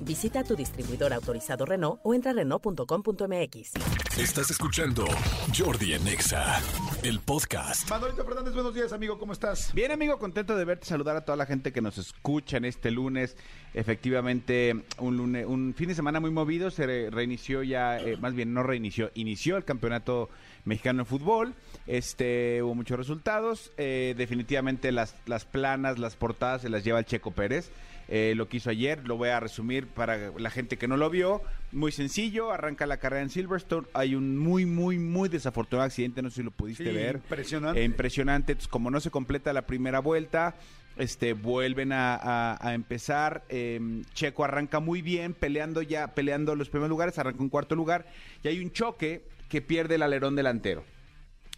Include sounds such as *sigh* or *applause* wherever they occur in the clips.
Visita tu distribuidor autorizado Renault o entra a Renault.com.mx. Estás escuchando Jordi en Exa, el podcast. Manolito Fernández, buenos días, amigo, ¿cómo estás? Bien, amigo, contento de verte, saludar a toda la gente que nos escucha en este lunes. Efectivamente, un lunes, un fin de semana muy movido, se re- reinició ya, eh, más bien no reinició, inició el campeonato mexicano de fútbol. Este, hubo muchos resultados. eh, definitivamente las, las planas, las portadas se las lleva el Checo Pérez. Eh, lo que hizo ayer, lo voy a resumir para la gente que no lo vio. Muy sencillo, arranca la carrera en Silverstone. Hay un muy, muy, muy desafortunado accidente, no sé si lo pudiste Sí, ver. impresionante. Eh, impresionante. Entonces, como no se completa la primera vuelta, este, vuelven a, a- a empezar. Eh, Checo arranca muy bien, peleando ya, peleando los primeros lugares, arranca en cuarto lugar. Y hay un choque que pierde el alerón delantero.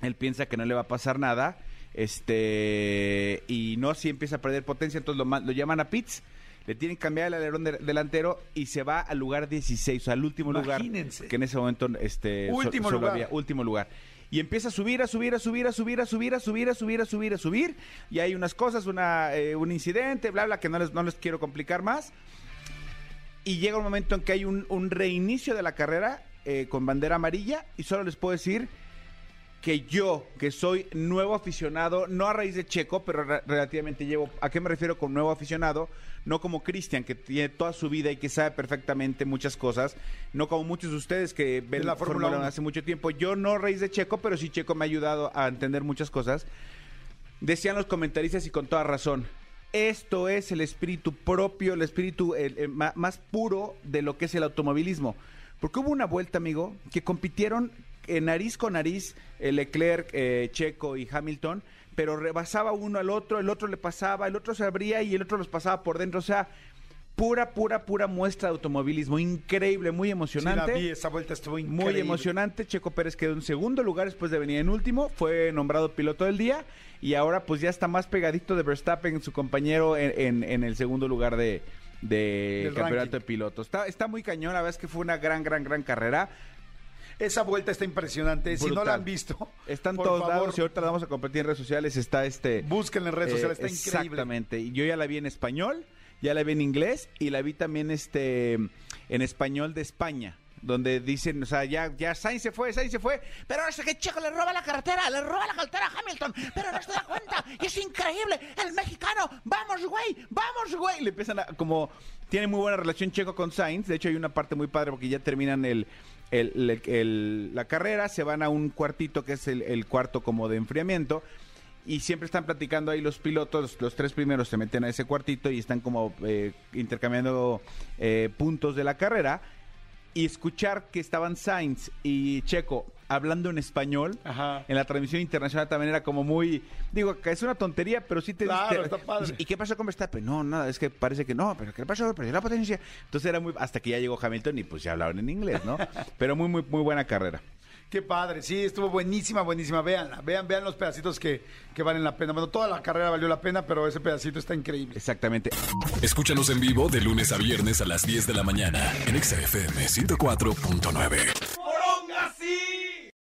Él piensa que no le va a pasar nada. Este, y no, si empieza a perder potencia, entonces lo, lo llaman a pits. Le tienen que cambiar el alerón de- delantero y se va al lugar 16, o sea, al último lugar. Imagínense. Que en ese momento este, Último lugar. había último lugar. Y empieza a subir, a subir, a subir, a subir, a subir, a subir, a subir, a subir, a subir. Y hay unas cosas, una, eh, un incidente, bla, bla, que no les, no les quiero complicar más. Y llega un momento en que hay un, un reinicio de la carrera eh, con bandera amarilla. Y solo les puedo decir que yo, que soy nuevo aficionado, no a raíz de Checo, pero re- relativamente llevo, ¿a qué me refiero con nuevo aficionado? No como Cristian, que tiene toda su vida y que sabe perfectamente muchas cosas, no como muchos de ustedes que ven la la Fórmula Fórmula 1 uno. hace mucho tiempo. Yo no a raíz de Checo, pero sí Checo me ha ayudado a entender muchas cosas. Decían los comentaristas y con toda razón. Esto es el espíritu propio, el espíritu el- el más puro de lo que es el automovilismo. Porque hubo una vuelta, amigo, que compitieron eh, nariz con nariz eh, Leclerc, eh, Checo y Hamilton, pero rebasaba uno al otro, el otro le pasaba, el otro se abría y el otro los pasaba por dentro. O sea, pura, pura, pura muestra de automovilismo. Increíble, muy Sí, la emocionante. vi, esa vuelta estuvo increíble. Muy emocionante. Checo Pérez quedó en segundo lugar después de venir en último. Fue nombrado piloto del día. Y ahora pues ya está más pegadito de Verstappen, su compañero, en, en- en el segundo lugar de, de campeonato ranking. de pilotos. Está, está muy cañón. La verdad es que fue una gran, gran, gran carrera. Esa vuelta está impresionante. Si no la han visto, Está en por todos favor, lados y ahorita la vamos a compartir en redes sociales. Está este... Búsquenla en redes eh, sociales, está increíble. Exactamente. Y yo ya la vi en español, ya la vi en inglés y la vi también este en español de España. Donde dicen, o sea, ya, ya Sainz se fue, Sainz se fue, pero ahora es que Checo le roba la carretera, le roba la carretera a Hamilton, pero no se da cuenta, y es increíble, el mexicano, vamos güey, vamos güey. Le empiezan a, como, tiene muy buena relación Checo con Sainz, de hecho hay una parte muy padre porque ya terminan el, la carrera, se van a un cuartito que es el, el cuarto como de enfriamiento, y siempre están platicando ahí los pilotos, los tres primeros se meten a ese cuartito y están como eh, intercambiando eh, puntos de la carrera y escuchar que estaban Sainz y Checo hablando en español Ajá. en la transmisión internacional también era como muy digo que es una tontería pero sí te Claro, te- está padre. ¿y qué pasó con Verstappen? no nada es que parece que no pero qué pasó perdió la potencia entonces era muy hasta que ya llegó Hamilton y pues ya hablaban en inglés no *laughs* pero muy muy muy buena carrera Qué padre, sí, estuvo buenísima, buenísima. Véanla, vean, vean los pedacitos que, que valen la pena. Bueno, toda la carrera valió la pena, pero ese pedacito está increíble. exactamente Escúchanos en vivo de lunes a viernes a las 10 de la mañana en Exa FM 104.9.